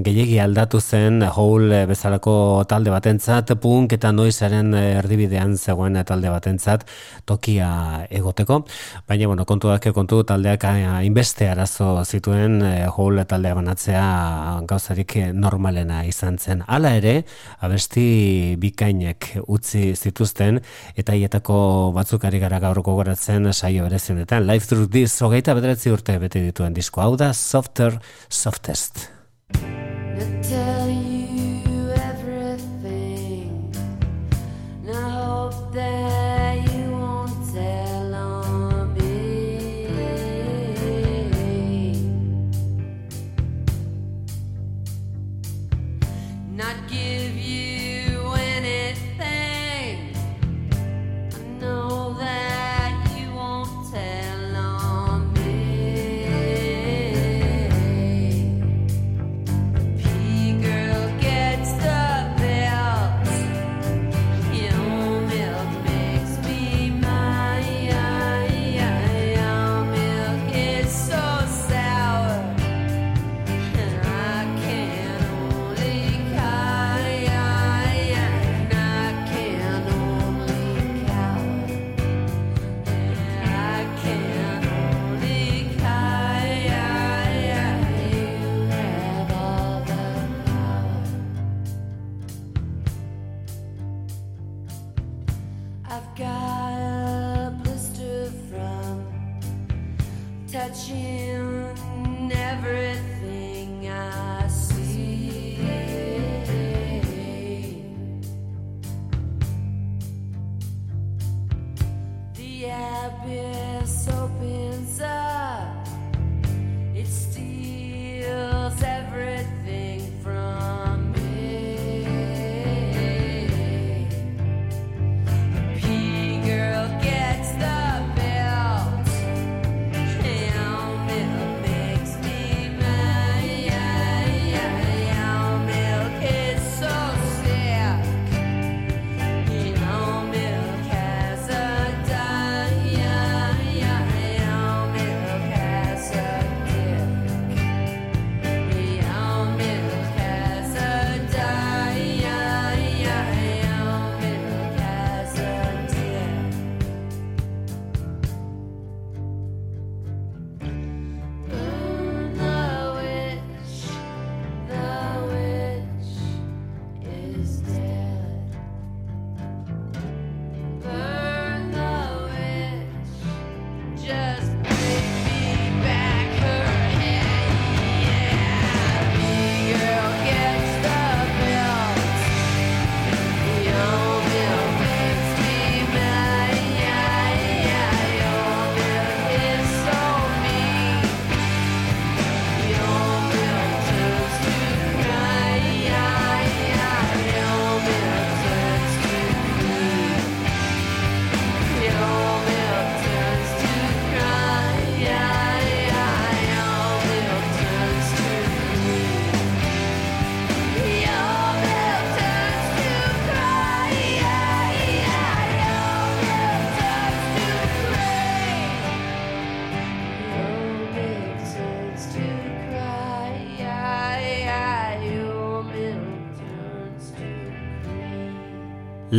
gehiegi aldatu zen Howl bezalako talde batentzat punk eta noizaren erdibidean zegoen talde batentzat tokia egoteko, baina bueno, kontuak kontu taldeak hainbeste arazo zituen Howl taldea banatzea gauzarik normalena izan zen. Hala ere, abesti bikainek utzi zituzten eta hietako batzuk ari gara gaur gogoratzen saio berezionetan. Life Through This hogeita bederatzi urte bete dituen disko hau da Softer Softest.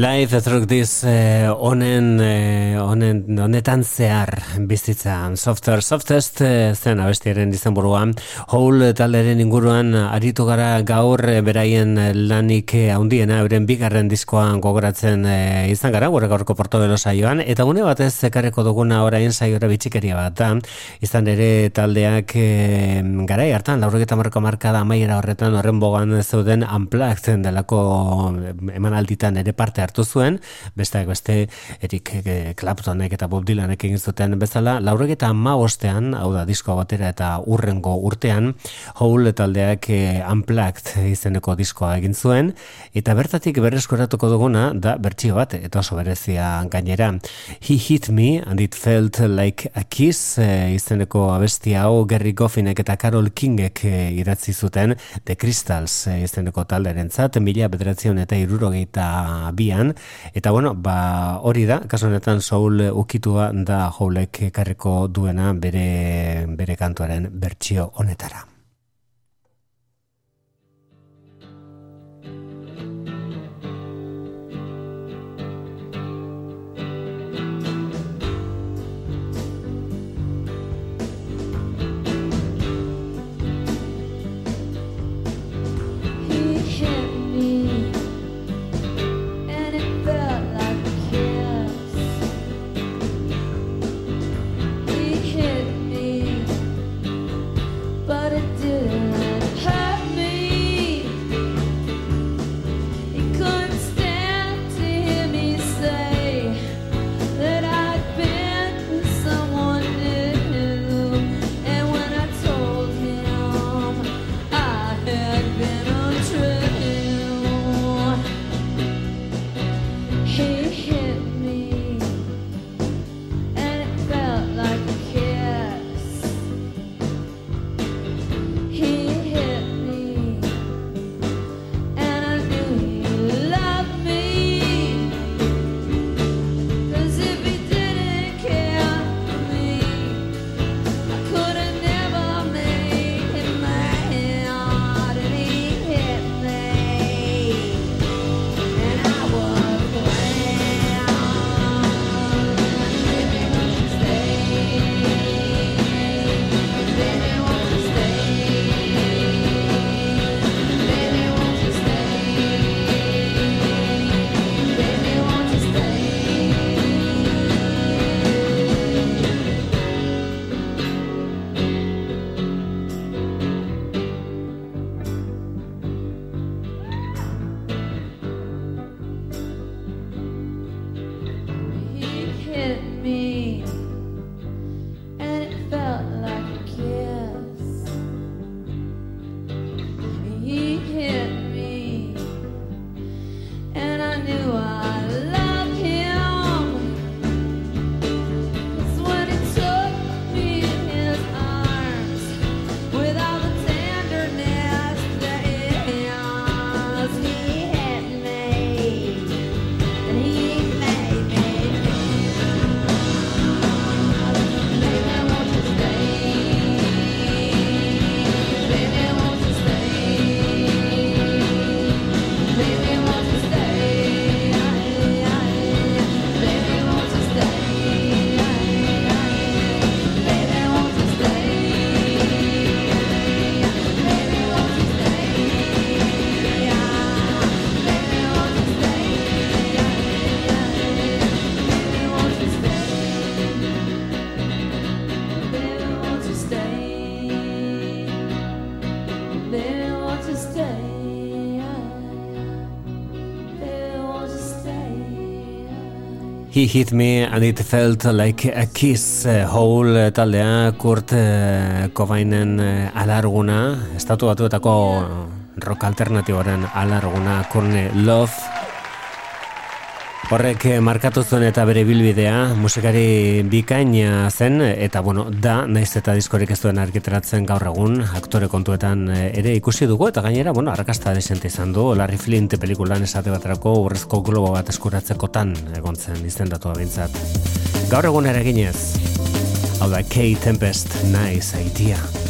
Live through this eh, honen, eh, honen, honetan zehar bizitzan. Softer, softest eh, zen abestiaren izenburuan. Hole talderen inguruan aritu gara gaur eh, beraien lanik eh, handiena euren bigarren diskoan gogoratzen eh, izan gara, gure gaurko portobelo saioan, eta une batez ekarreko duguna orain saiora bitxikeria bat da. Izan ere taldeak eh, garai hartan, laurogeta marko markada amaiera horretan horren bogan zeuden unplugged delako eh, emanalditan ere parte hartu zuen, besteak beste Eric eh, Claptonek eta Bob Dylanek egin zuten bezala, laurogeta ama ostean, hau da diskoa batera eta urrengo urtean, Hole taldeak eh, unplugged izeneko diskoa egin zuen, eta bertatik berreskoratuko duguna da bertsio bat, eta oso berezia gainera. He hit me and it felt like a kiss eh, izeneko abestia hau Gary Goffinek eta Carol Kingek eh, idatzi zuten The Crystals eh, izeneko talderentzat mila bederatzen eta irurogeita bian eta bueno, ba hori da, kasu honetan soul ukitua da Howlek ekarriko duena bere, bere kantuaren bertsio honetara. Hit me and it felt like a kiss eh, hole eh, taldea Kurt eh, Cobainen alarguna, estatu batuetako rock alternatiboaren alarguna Courtney Love Horrek eh, markatu zuen eta bere bilbidea musikari bikaina zen eta bueno, da naiz eta diskorik ez duen argitaratzen gaur egun aktore kontuetan eh, ere ikusi dugu eta gainera bueno, arrakasta desente izan du Larry Flint pelikulan esate baterako urrezko globo bat eskuratzekotan egon zen izendatua bintzat. Gaur egun ere eginez, hau da Kay Tempest, nice idea.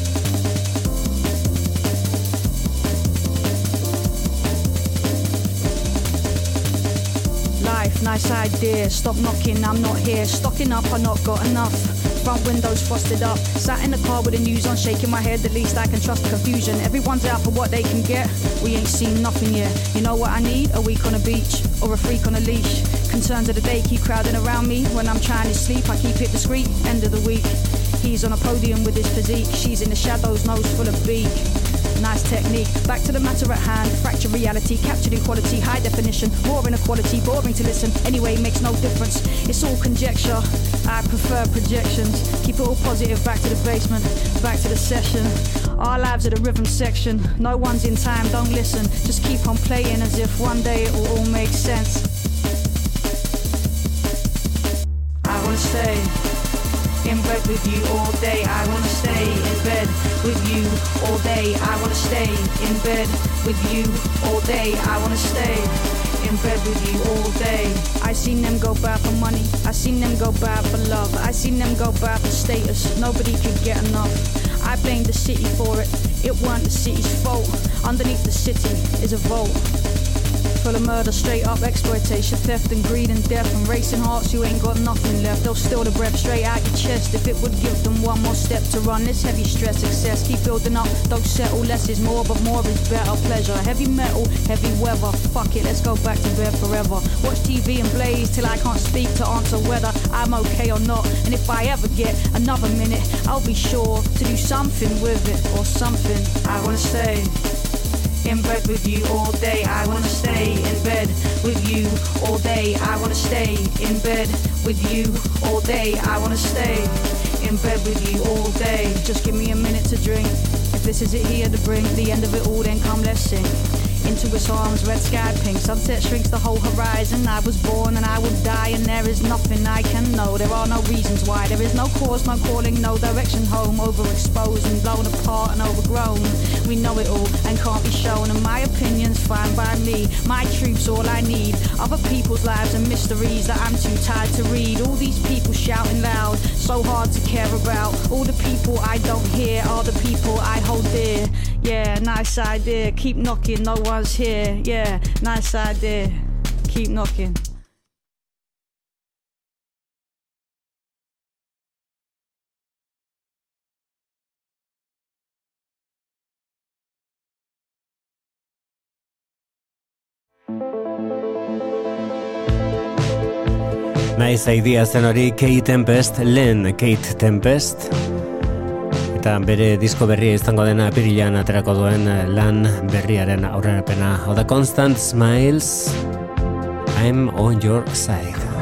Nice idea. Stop knocking, I'm not here. Stocking up, I not got enough. Front windows frosted up. Sat in the car with the news on, shaking my head. The least I can trust the confusion. Everyone's out for what they can get. We ain't seen nothing yet. You know what I need? A week on a beach or a freak on a leash. Concerns of the day keep crowding around me. When I'm trying to sleep, I keep it discreet. End of the week. He's on a podium with his physique. She's in the shadows, nose full of beak. Nice technique. Back to the matter at hand. Fractured reality, captured equality, high definition. More inequality, boring to listen. Anyway, makes no difference. It's all conjecture. I prefer projections. Keep it all positive. Back to the basement. Back to the session. Our lives are the rhythm section. No one's in time. Don't listen. Just keep on playing as if one day it will all make sense. I wanna stay in bed with you all day. I wanna stay in bed with you all day. I wanna stay in bed with you all day. I wanna stay in bed with you all day. I seen them go bad for money. I seen them go bad for love. I seen them go bad for status. Nobody could get enough. I blame the city for it. It weren't the city's fault. Underneath the city is a vault. Full of murder, straight up exploitation, theft and greed and death and racing hearts. You ain't got nothing left. They'll steal the breath straight out your chest if it would give them one more step to run. This heavy stress, excess, keep building up. Don't settle. Less is more, but more is better. Pleasure, heavy metal, heavy weather. Fuck it, let's go back to bed forever. Watch TV and blaze till I can't speak to answer whether I'm okay or not. And if I ever get another minute, I'll be sure to do something with it or something. I wanna stay in bed with you all day. I wanna stay in bed with you all day. I wanna stay in bed with you all day. I wanna stay in bed with you all day. Just give me a minute to drink. If this is it here to bring the end of it all, then come let's sing. Into its arms, red sky pink. Sunset shrinks the whole horizon. I was born and I will die, and there is nothing I can know. There are no reasons why. There is no cause, no calling, no direction home. Overexposed and blown apart and overgrown. We know it all and can't be shown. And my opinion's fine by me. My truth's all I need. Other people's lives and mysteries that I'm too tired to read. All these people shouting loud, so hard to care about. All the people I don't hear are the people I hold dear. Yeah, nice idea. Keep knocking, no one's here. Yeah, nice idea. Keep knocking. Naiz idea zen hori Kate Tempest, lehen Kate Tempest. Eta bere disko berria izango dena apirilan aterako duen lan berriaren aurrerapena. Hau da Constant Smiles, I'm on your side.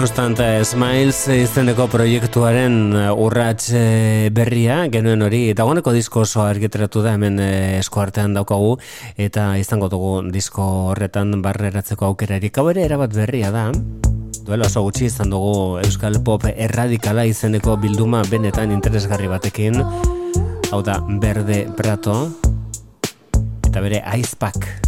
Constant Smiles izeneko proiektuaren eh, urrats eh, berria genuen hori dagoeneko disko oso argitaratu da hemen eh, esku artean daukagu eta izango dugu disko horretan barreratzeko aukerarik. Hau ere erabat berria da. Duela oso gutxi izan dugu Euskal Pop erradikala izeneko bilduma benetan interesgarri batekin. Hau da Berde Prato. Eta bere Ice Pack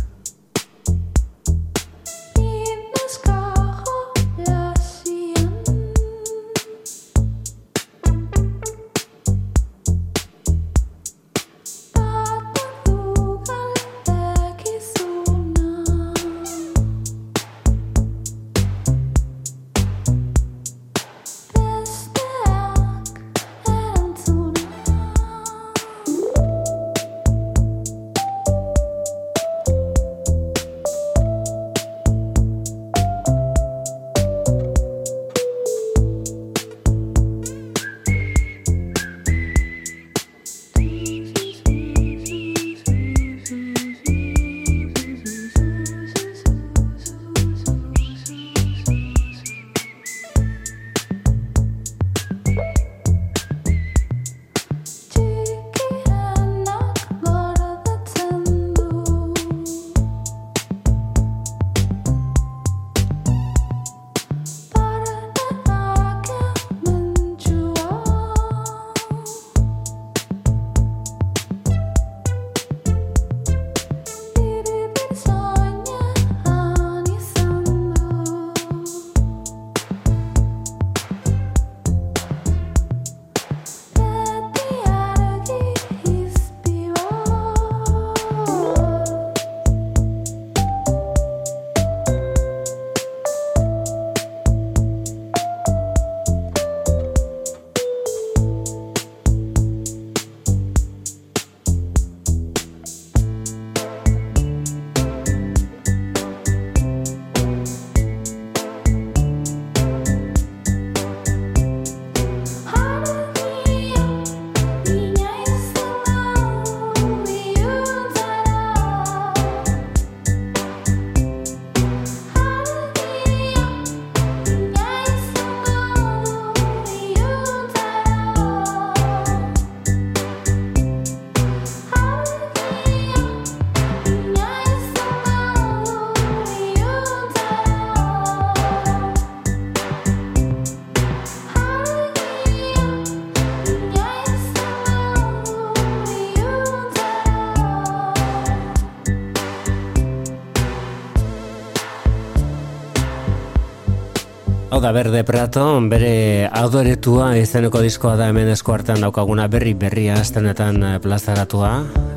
Da Berde Prato, bere adoretua izeneko diskoa da hemen esku artean daukaguna berri berria astenetan eh, plazaratua.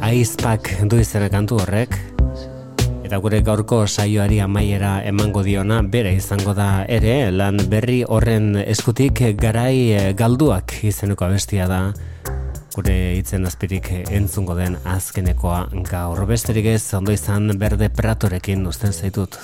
Aizpak du izena kantu horrek. Eta gure gaurko saioari amaiera emango diona bere izango da ere lan berri horren eskutik garai eh, galduak izeneko abestia da gure hitzen azpirik entzungo den azkenekoa gaur besterik ez ondo izan berde pratorekin uzten zaitut.